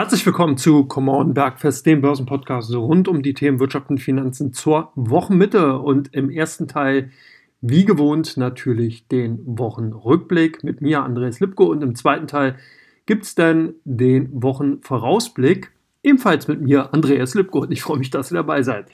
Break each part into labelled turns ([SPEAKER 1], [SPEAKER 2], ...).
[SPEAKER 1] Herzlich willkommen zu Come On Bergfest, dem Börsenpodcast rund um die Themen Wirtschaft und Finanzen zur Wochenmitte. Und im ersten Teil, wie gewohnt, natürlich den Wochenrückblick mit mir, Andreas Lipko. Und im zweiten Teil gibt es dann den Wochenvorausblick, ebenfalls mit mir, Andreas Lipko. Und ich freue mich, dass ihr dabei seid.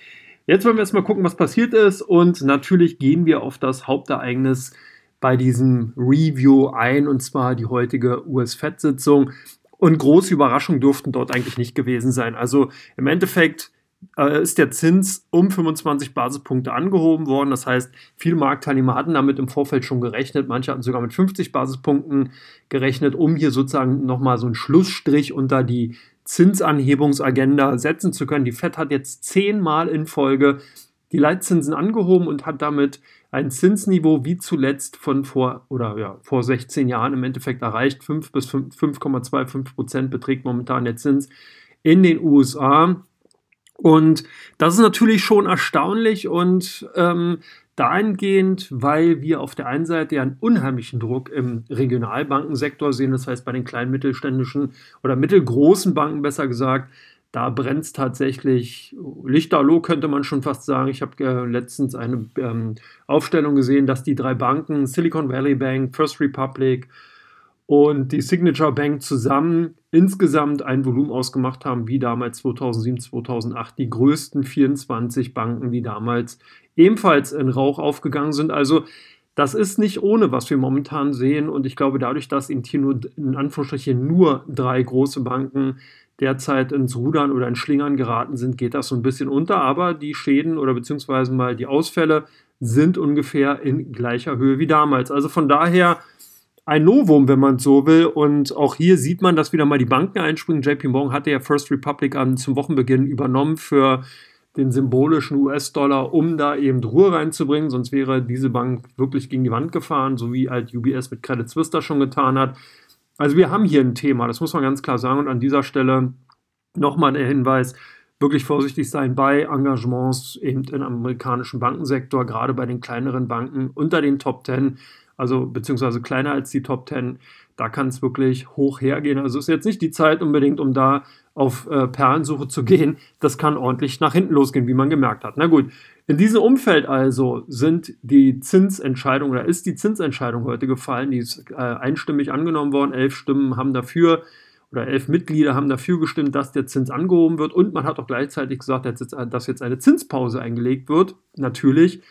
[SPEAKER 1] Jetzt wollen wir erstmal gucken, was passiert ist. Und natürlich gehen wir auf das Hauptereignis bei diesem Review ein, und zwar die heutige US-Fed-Sitzung. Und große Überraschungen durften dort eigentlich nicht gewesen sein. Also im Endeffekt äh, ist der Zins um 25 Basispunkte angehoben worden. Das heißt, viele Marktteilnehmer hatten damit im Vorfeld schon gerechnet. Manche hatten sogar mit 50 Basispunkten gerechnet, um hier sozusagen nochmal so einen Schlussstrich unter die Zinsanhebungsagenda setzen zu können. Die FED hat jetzt zehnmal in Folge die Leitzinsen angehoben und hat damit ein Zinsniveau wie zuletzt von vor oder ja, vor 16 Jahren im Endeffekt erreicht. 5 bis 5,25 Prozent beträgt momentan der Zins in den USA. Und das ist natürlich schon erstaunlich und ähm, dahingehend, weil wir auf der einen Seite ja einen unheimlichen Druck im Regionalbankensektor sehen, das heißt bei den kleinen mittelständischen oder mittelgroßen Banken besser gesagt, da brennt es tatsächlich lichterloh, könnte man schon fast sagen. Ich habe äh, letztens eine ähm, Aufstellung gesehen, dass die drei Banken, Silicon Valley Bank, First Republic und die Signature Bank zusammen insgesamt ein Volumen ausgemacht haben, wie damals 2007, 2008, die größten 24 Banken, die damals ebenfalls in Rauch aufgegangen sind. Also das ist nicht ohne, was wir momentan sehen. Und ich glaube, dadurch, dass hier nur in Anführungsstrichen nur drei große Banken derzeit ins Rudern oder in Schlingern geraten sind, geht das so ein bisschen unter. Aber die Schäden oder beziehungsweise mal die Ausfälle sind ungefähr in gleicher Höhe wie damals. Also von daher ein Novum, wenn man so will. Und auch hier sieht man, dass wieder mal die Banken einspringen. JP Morgan hatte ja First Republic an zum Wochenbeginn übernommen für den symbolischen US-Dollar, um da eben Ruhe reinzubringen. Sonst wäre diese Bank wirklich gegen die Wand gefahren, so wie halt UBS mit Credit Suisse das schon getan hat. Also wir haben hier ein Thema, das muss man ganz klar sagen. Und an dieser Stelle nochmal der Hinweis, wirklich vorsichtig sein bei Engagements eben im amerikanischen Bankensektor, gerade bei den kleineren Banken unter den Top 10, also beziehungsweise kleiner als die Top 10. Da kann es wirklich hoch hergehen. Also ist jetzt nicht die Zeit unbedingt, um da auf äh, Perlensuche zu gehen. Das kann ordentlich nach hinten losgehen, wie man gemerkt hat. Na gut, in diesem Umfeld also sind die Zinsentscheidungen oder ist die Zinsentscheidung heute gefallen. Die ist äh, einstimmig angenommen worden. Elf Stimmen haben dafür oder elf Mitglieder haben dafür gestimmt, dass der Zins angehoben wird. Und man hat auch gleichzeitig gesagt, dass jetzt eine Zinspause eingelegt wird. Natürlich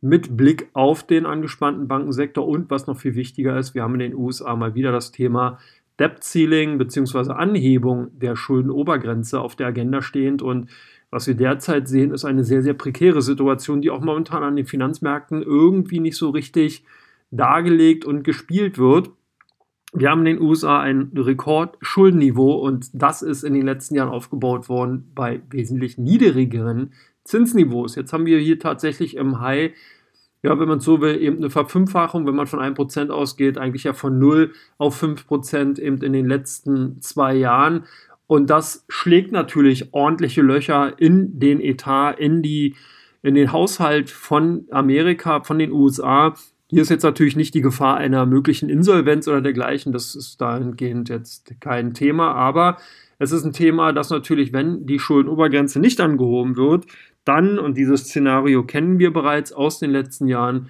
[SPEAKER 1] mit Blick auf den angespannten Bankensektor und was noch viel wichtiger ist, wir haben in den USA mal wieder das Thema Debt Ceiling bzw. Anhebung der Schuldenobergrenze auf der Agenda stehend und was wir derzeit sehen, ist eine sehr, sehr prekäre Situation, die auch momentan an den Finanzmärkten irgendwie nicht so richtig dargelegt und gespielt wird. Wir haben in den USA ein Rekordschuldenniveau und das ist in den letzten Jahren aufgebaut worden bei wesentlich niedrigeren Zinsniveaus. Jetzt haben wir hier tatsächlich im High ja, wenn man so will, eben eine Verfünffachung, wenn man von 1% ausgeht, eigentlich ja von 0 auf 5% eben in den letzten zwei Jahren. Und das schlägt natürlich ordentliche Löcher in den Etat, in, die, in den Haushalt von Amerika, von den USA. Hier ist jetzt natürlich nicht die Gefahr einer möglichen Insolvenz oder dergleichen. Das ist dahingehend jetzt kein Thema. Aber es ist ein Thema, das natürlich, wenn die Schuldenobergrenze nicht angehoben wird, dann, und dieses Szenario kennen wir bereits aus den letzten Jahren,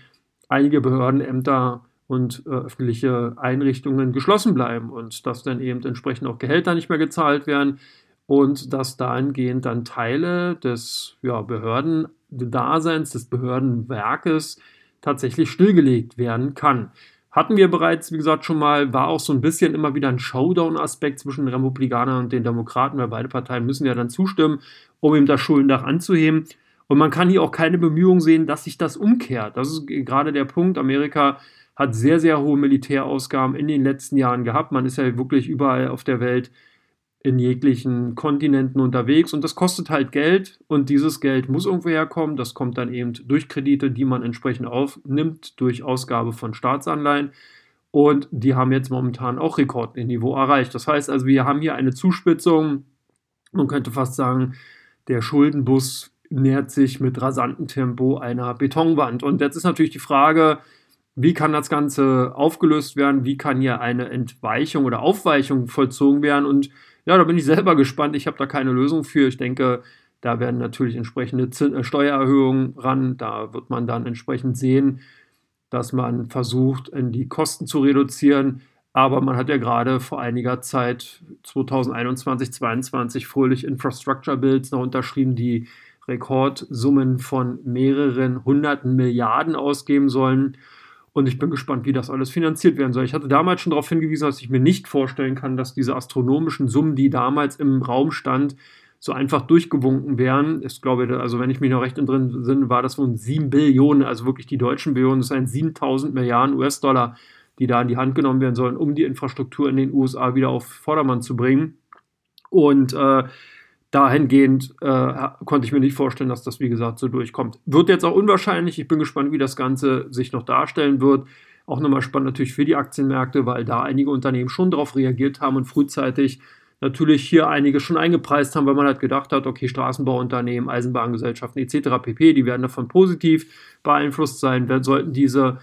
[SPEAKER 1] einige Behörden, Ämter und äh, öffentliche Einrichtungen geschlossen bleiben und dass dann eben entsprechend auch Gehälter nicht mehr gezahlt werden und dass dahingehend dann Teile des ja, Behördendaseins, des Behördenwerkes tatsächlich stillgelegt werden kann. Hatten wir bereits, wie gesagt, schon mal, war auch so ein bisschen immer wieder ein Showdown-Aspekt zwischen den Republikanern und den Demokraten, weil beide Parteien müssen ja dann zustimmen, um ihm das Schuldendach anzuheben. Und man kann hier auch keine Bemühungen sehen, dass sich das umkehrt. Das ist gerade der Punkt. Amerika hat sehr, sehr hohe Militärausgaben in den letzten Jahren gehabt. Man ist ja wirklich überall auf der Welt in jeglichen Kontinenten unterwegs und das kostet halt Geld und dieses Geld muss irgendwo herkommen. Das kommt dann eben durch Kredite, die man entsprechend aufnimmt, durch Ausgabe von Staatsanleihen und die haben jetzt momentan auch Rekordniveau erreicht. Das heißt also, wir haben hier eine Zuspitzung, man könnte fast sagen, der Schuldenbus nähert sich mit rasantem Tempo einer Betonwand. Und jetzt ist natürlich die Frage, wie kann das Ganze aufgelöst werden? Wie kann hier eine Entweichung oder Aufweichung vollzogen werden? Und ja, da bin ich selber gespannt. Ich habe da keine Lösung für. Ich denke, da werden natürlich entsprechende äh, Steuererhöhungen ran. Da wird man dann entsprechend sehen, dass man versucht, die Kosten zu reduzieren. Aber man hat ja gerade vor einiger Zeit, 2021, 2022, fröhlich Infrastructure Bills noch unterschrieben, die Rekordsummen von mehreren hunderten Milliarden ausgeben sollen. Und ich bin gespannt, wie das alles finanziert werden soll. Ich hatte damals schon darauf hingewiesen, dass ich mir nicht vorstellen kann, dass diese astronomischen Summen, die damals im Raum stand, so einfach durchgewunken wären. Ich glaube, also wenn ich mich noch recht drin bin, war das wohl 7 Billionen, also wirklich die deutschen Billionen, das sind 7000 Milliarden US-Dollar, die da in die Hand genommen werden sollen, um die Infrastruktur in den USA wieder auf Vordermann zu bringen. Und äh, dahingehend äh, konnte ich mir nicht vorstellen, dass das, wie gesagt, so durchkommt. Wird jetzt auch unwahrscheinlich. Ich bin gespannt, wie das Ganze sich noch darstellen wird. Auch nochmal spannend natürlich für die Aktienmärkte, weil da einige Unternehmen schon darauf reagiert haben und frühzeitig natürlich hier einige schon eingepreist haben, weil man halt gedacht hat, okay, Straßenbauunternehmen, Eisenbahngesellschaften etc. pp., die werden davon positiv beeinflusst sein. Sollten diese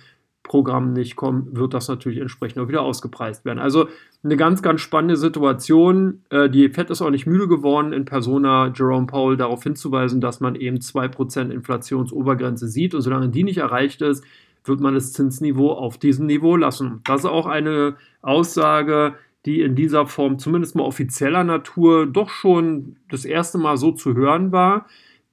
[SPEAKER 1] Programme nicht kommen, wird das natürlich entsprechend auch wieder ausgepreist werden. Also eine ganz, ganz spannende Situation. Äh, die FED ist auch nicht müde geworden, in Persona Jerome Powell darauf hinzuweisen, dass man eben 2% Inflationsobergrenze sieht. Und solange die nicht erreicht ist, wird man das Zinsniveau auf diesem Niveau lassen. Das ist auch eine Aussage, die in dieser Form zumindest mal offizieller Natur doch schon das erste Mal so zu hören war.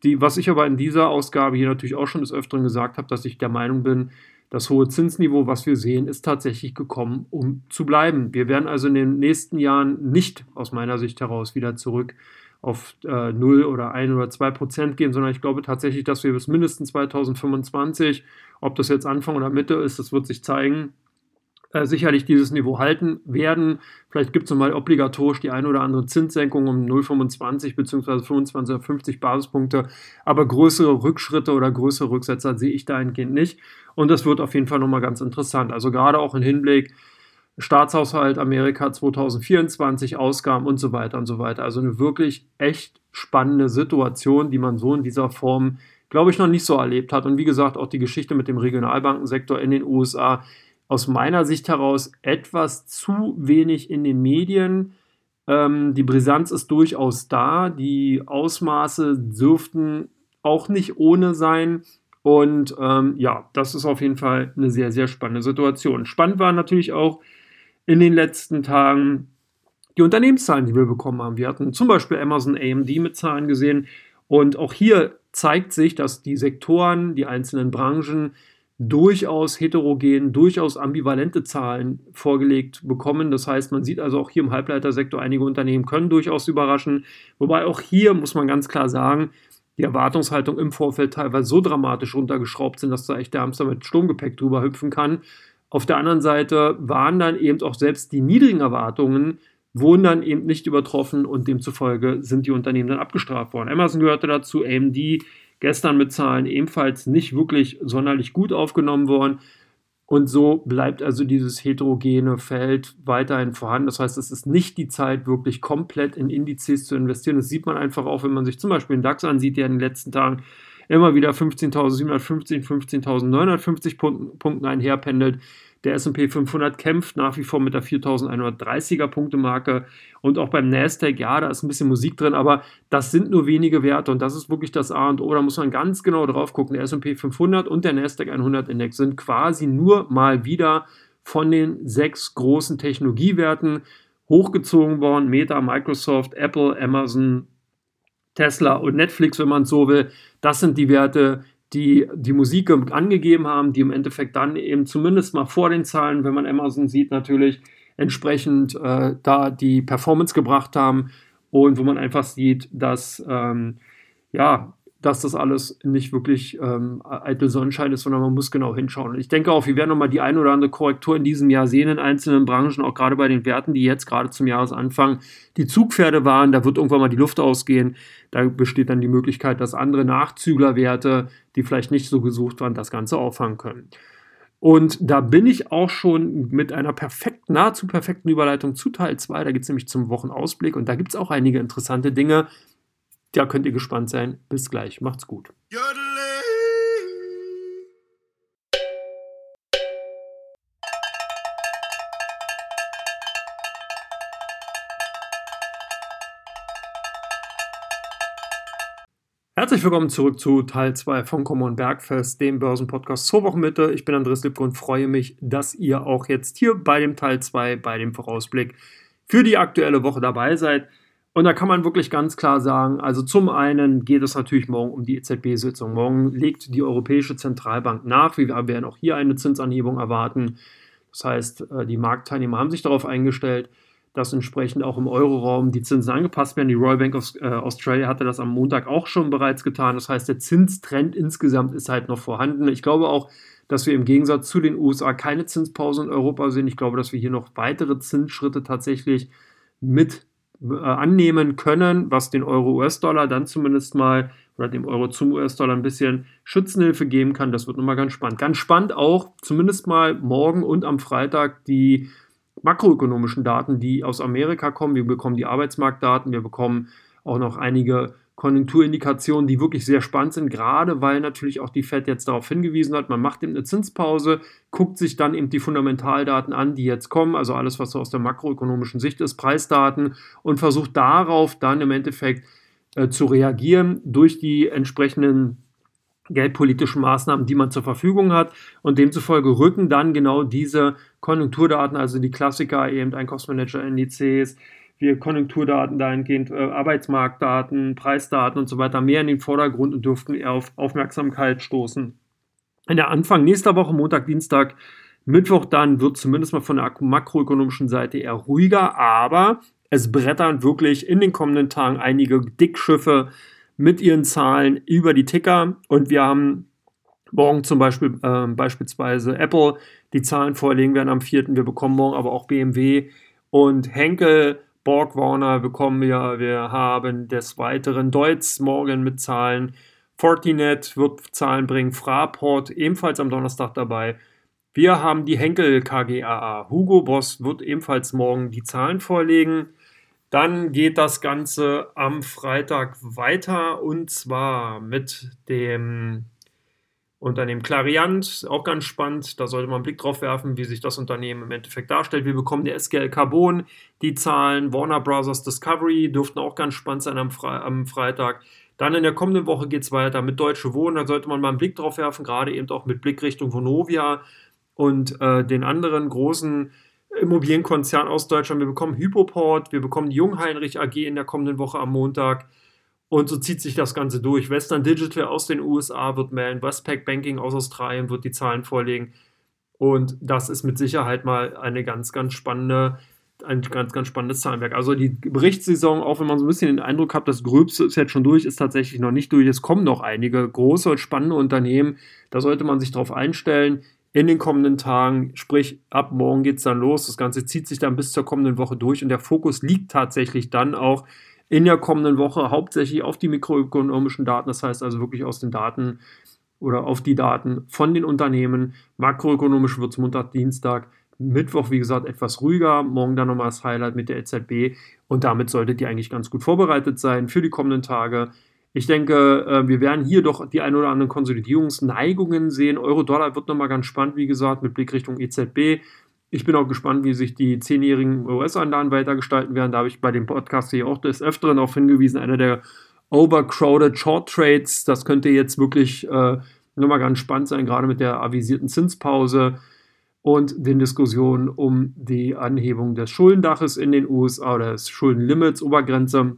[SPEAKER 1] Die, was ich aber in dieser Ausgabe hier natürlich auch schon des Öfteren gesagt habe, dass ich der Meinung bin, das hohe Zinsniveau, was wir sehen, ist tatsächlich gekommen, um zu bleiben. Wir werden also in den nächsten Jahren nicht aus meiner Sicht heraus wieder zurück auf äh, 0 oder 1 oder 2 Prozent gehen, sondern ich glaube tatsächlich, dass wir bis mindestens 2025, ob das jetzt Anfang oder Mitte ist, das wird sich zeigen, äh, sicherlich dieses Niveau halten werden. Vielleicht gibt es nochmal obligatorisch die eine oder andere Zinssenkung um 0,25 bzw. 25 oder 50 Basispunkte, aber größere Rückschritte oder größere Rücksetzer sehe ich dahingehend nicht. Und das wird auf jeden Fall nochmal ganz interessant. Also gerade auch im Hinblick Staatshaushalt Amerika 2024, Ausgaben und so weiter und so weiter. Also eine wirklich echt spannende Situation, die man so in dieser Form, glaube ich, noch nicht so erlebt hat. Und wie gesagt, auch die Geschichte mit dem Regionalbankensektor in den USA aus meiner Sicht heraus etwas zu wenig in den Medien. Ähm, die Brisanz ist durchaus da. Die Ausmaße dürften auch nicht ohne sein. Und ähm, ja, das ist auf jeden Fall eine sehr, sehr spannende Situation. Spannend war natürlich auch in den letzten Tagen die Unternehmenszahlen, die wir bekommen haben. Wir hatten zum Beispiel Amazon AMD mit Zahlen gesehen. Und auch hier zeigt sich, dass die Sektoren, die einzelnen Branchen durchaus heterogen, durchaus ambivalente Zahlen vorgelegt bekommen. Das heißt, man sieht also auch hier im Halbleitersektor, einige Unternehmen können durchaus überraschen. Wobei auch hier muss man ganz klar sagen, die Erwartungshaltung im Vorfeld teilweise so dramatisch runtergeschraubt sind, dass da echt der Hamster mit Sturmgepäck drüber hüpfen kann. Auf der anderen Seite waren dann eben auch selbst die niedrigen Erwartungen wurden dann eben nicht übertroffen und demzufolge sind die Unternehmen dann abgestraft worden. Amazon gehörte dazu, AMD gestern mit Zahlen ebenfalls nicht wirklich sonderlich gut aufgenommen worden. Und so bleibt also dieses heterogene Feld weiterhin vorhanden. Das heißt, es ist nicht die Zeit, wirklich komplett in Indizes zu investieren. Das sieht man einfach auch, wenn man sich zum Beispiel den DAX ansieht, der in den letzten Tagen immer wieder 15.750, 15.950 Punkten einherpendelt. Der SP 500 kämpft nach wie vor mit der 4130er Punktemarke und auch beim Nasdaq, ja, da ist ein bisschen Musik drin, aber das sind nur wenige Werte und das ist wirklich das A und O. Da muss man ganz genau drauf gucken. Der SP 500 und der Nasdaq 100 Index sind quasi nur mal wieder von den sechs großen Technologiewerten hochgezogen worden. Meta, Microsoft, Apple, Amazon, Tesla und Netflix, wenn man so will. Das sind die Werte, die die Musik angegeben haben, die im Endeffekt dann eben zumindest mal vor den Zahlen, wenn man Amazon sieht, natürlich entsprechend äh, da die Performance gebracht haben und wo man einfach sieht, dass ähm, ja, dass das alles nicht wirklich ähm, eitel Sonnenschein ist, sondern man muss genau hinschauen. Und ich denke auch, wir werden nochmal die ein oder andere Korrektur in diesem Jahr sehen in einzelnen Branchen, auch gerade bei den Werten, die jetzt gerade zum Jahresanfang die Zugpferde waren. Da wird irgendwann mal die Luft ausgehen. Da besteht dann die Möglichkeit, dass andere Nachzüglerwerte, die vielleicht nicht so gesucht waren, das Ganze auffangen können. Und da bin ich auch schon mit einer perfekten, nahezu perfekten Überleitung zu Teil 2. Da geht es nämlich zum Wochenausblick und da gibt es auch einige interessante Dinge. Da könnt ihr gespannt sein. Bis gleich. Macht's gut. Herzlich willkommen zurück zu Teil 2 von Common Bergfest, dem Börsenpodcast zur Wochenmitte. Ich bin Andres Lipko und freue mich, dass ihr auch jetzt hier bei dem Teil 2, bei dem Vorausblick für die aktuelle Woche dabei seid. Und da kann man wirklich ganz klar sagen, also zum einen geht es natürlich morgen um die EZB-Sitzung. Morgen legt die Europäische Zentralbank nach. Wir werden auch hier eine Zinsanhebung erwarten. Das heißt, äh, die Marktteilnehmer haben sich darauf eingestellt dass entsprechend auch im Euroraum die Zinsen angepasst werden. Die Royal Bank of äh, Australia hatte das am Montag auch schon bereits getan. Das heißt, der Zinstrend insgesamt ist halt noch vorhanden. Ich glaube auch, dass wir im Gegensatz zu den USA keine Zinspause in Europa sehen. Ich glaube, dass wir hier noch weitere Zinsschritte tatsächlich mit äh, annehmen können, was den Euro-US-Dollar dann zumindest mal oder dem Euro zum US-Dollar ein bisschen Schützenhilfe geben kann. Das wird nochmal ganz spannend. Ganz spannend auch, zumindest mal morgen und am Freitag, die makroökonomischen Daten, die aus Amerika kommen. Wir bekommen die Arbeitsmarktdaten, wir bekommen auch noch einige Konjunkturindikationen, die wirklich sehr spannend sind, gerade weil natürlich auch die Fed jetzt darauf hingewiesen hat, man macht eben eine Zinspause, guckt sich dann eben die Fundamentaldaten an, die jetzt kommen, also alles, was so aus der makroökonomischen Sicht ist, Preisdaten und versucht darauf dann im Endeffekt äh, zu reagieren durch die entsprechenden geldpolitischen Maßnahmen, die man zur Verfügung hat. Und demzufolge rücken dann genau diese Konjunkturdaten, also die Klassiker, eben Einkaufsmanager-Indizes, wir Konjunkturdaten dahingehend, äh, Arbeitsmarktdaten, Preisdaten und so weiter mehr in den Vordergrund und dürften eher auf Aufmerksamkeit stoßen. In der Anfang nächster Woche, Montag, Dienstag, Mittwoch dann wird zumindest mal von der makroökonomischen Seite eher ruhiger, aber es brettern wirklich in den kommenden Tagen einige Dickschiffe mit ihren Zahlen über die Ticker und wir haben morgen zum Beispiel äh, beispielsweise Apple die Zahlen vorlegen werden am 4. Wir bekommen morgen aber auch BMW und Henkel, Borg Warner bekommen wir. Wir haben des Weiteren Deutz morgen mit Zahlen. Fortinet wird Zahlen bringen. Fraport ebenfalls am Donnerstag dabei. Wir haben die Henkel KGAA. Hugo Boss wird ebenfalls morgen die Zahlen vorlegen. Dann geht das Ganze am Freitag weiter und zwar mit dem Unternehmen Clariant, auch ganz spannend. Da sollte man einen Blick drauf werfen, wie sich das Unternehmen im Endeffekt darstellt. Wir bekommen die SGL Carbon, die Zahlen. Warner Brothers Discovery dürften auch ganz spannend sein am, Fre am Freitag. Dann in der kommenden Woche geht es weiter mit Deutsche Wohnen. Da sollte man mal einen Blick drauf werfen, gerade eben auch mit Blick Richtung Vonovia und äh, den anderen großen Immobilienkonzern aus Deutschland. Wir bekommen Hypoport, wir bekommen die Jungheinrich AG in der kommenden Woche am Montag. Und so zieht sich das Ganze durch. Western Digital aus den USA wird melden, Westpac Banking aus Australien wird die Zahlen vorlegen. Und das ist mit Sicherheit mal eine ganz, ganz spannende, ein ganz, ganz spannendes Zahlenwerk. Also die Berichtssaison, auch wenn man so ein bisschen den Eindruck hat, das Gröbste ist jetzt schon durch, ist tatsächlich noch nicht durch. Es kommen noch einige große und spannende Unternehmen. Da sollte man sich darauf einstellen in den kommenden Tagen, sprich ab morgen geht es dann los. Das Ganze zieht sich dann bis zur kommenden Woche durch und der Fokus liegt tatsächlich dann auch in der kommenden Woche hauptsächlich auf die mikroökonomischen Daten, das heißt also wirklich aus den Daten oder auf die Daten von den Unternehmen. Makroökonomisch wird es Montag, Dienstag, Mittwoch, wie gesagt, etwas ruhiger. Morgen dann nochmal das Highlight mit der EZB. Und damit solltet ihr eigentlich ganz gut vorbereitet sein für die kommenden Tage. Ich denke, äh, wir werden hier doch die ein oder anderen Konsolidierungsneigungen sehen. Euro-Dollar wird nochmal ganz spannend, wie gesagt, mit Blick Richtung EZB. Ich bin auch gespannt, wie sich die zehnjährigen US-Anlagen weitergestalten werden. Da habe ich bei dem Podcast hier auch des Öfteren darauf hingewiesen. Einer der overcrowded Short Trades, das könnte jetzt wirklich äh, nochmal ganz spannend sein, gerade mit der avisierten Zinspause und den Diskussionen um die Anhebung des Schuldendaches in den USA oder des Schuldenlimits, Obergrenze.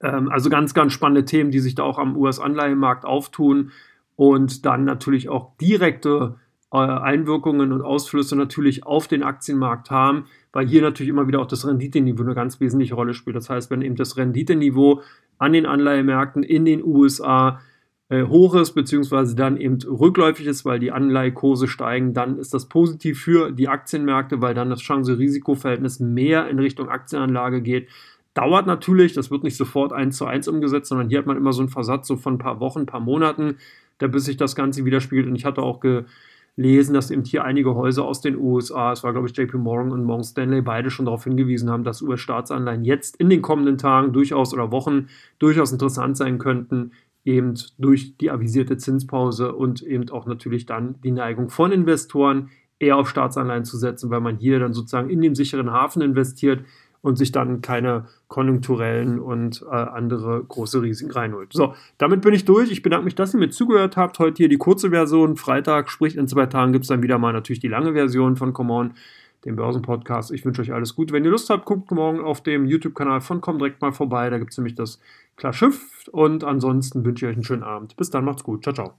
[SPEAKER 1] Ähm, also ganz, ganz spannende Themen, die sich da auch am US-Anleihenmarkt auftun und dann natürlich auch direkte Einwirkungen und Ausflüsse natürlich auf den Aktienmarkt haben, weil hier natürlich immer wieder auch das Renditeniveau eine ganz wesentliche Rolle spielt. Das heißt, wenn eben das Renditeniveau an den Anleihemärkten in den USA äh, hoch ist, beziehungsweise dann eben rückläufig ist, weil die Anleihekurse steigen, dann ist das positiv für die Aktienmärkte, weil dann das Chance-Risiko-Verhältnis mehr in Richtung Aktienanlage geht. Dauert natürlich, das wird nicht sofort eins zu eins umgesetzt, sondern hier hat man immer so einen Versatz so von ein paar Wochen, ein paar Monaten, da bis sich das Ganze widerspiegelt. Und ich hatte auch gelesen, dass eben hier einige Häuser aus den USA, es war glaube ich JP Morgan und Morgan Stanley, beide schon darauf hingewiesen haben, dass US-Staatsanleihen jetzt in den kommenden Tagen durchaus oder Wochen durchaus interessant sein könnten, eben durch die avisierte Zinspause und eben auch natürlich dann die Neigung von Investoren eher auf Staatsanleihen zu setzen, weil man hier dann sozusagen in den sicheren Hafen investiert und sich dann keine konjunkturellen und äh, andere große Risiken reinholt. So, damit bin ich durch. Ich bedanke mich, dass ihr mir zugehört habt. Heute hier die kurze Version. Freitag, sprich in zwei Tagen, gibt es dann wieder mal natürlich die lange Version von Come On dem Börsenpodcast. Ich wünsche euch alles Gute. Wenn ihr Lust habt, guckt morgen auf dem YouTube-Kanal von Comdirect mal vorbei. Da gibt es nämlich das Klar Schiff. Und ansonsten wünsche ich euch einen schönen Abend. Bis dann, macht's gut. Ciao, ciao.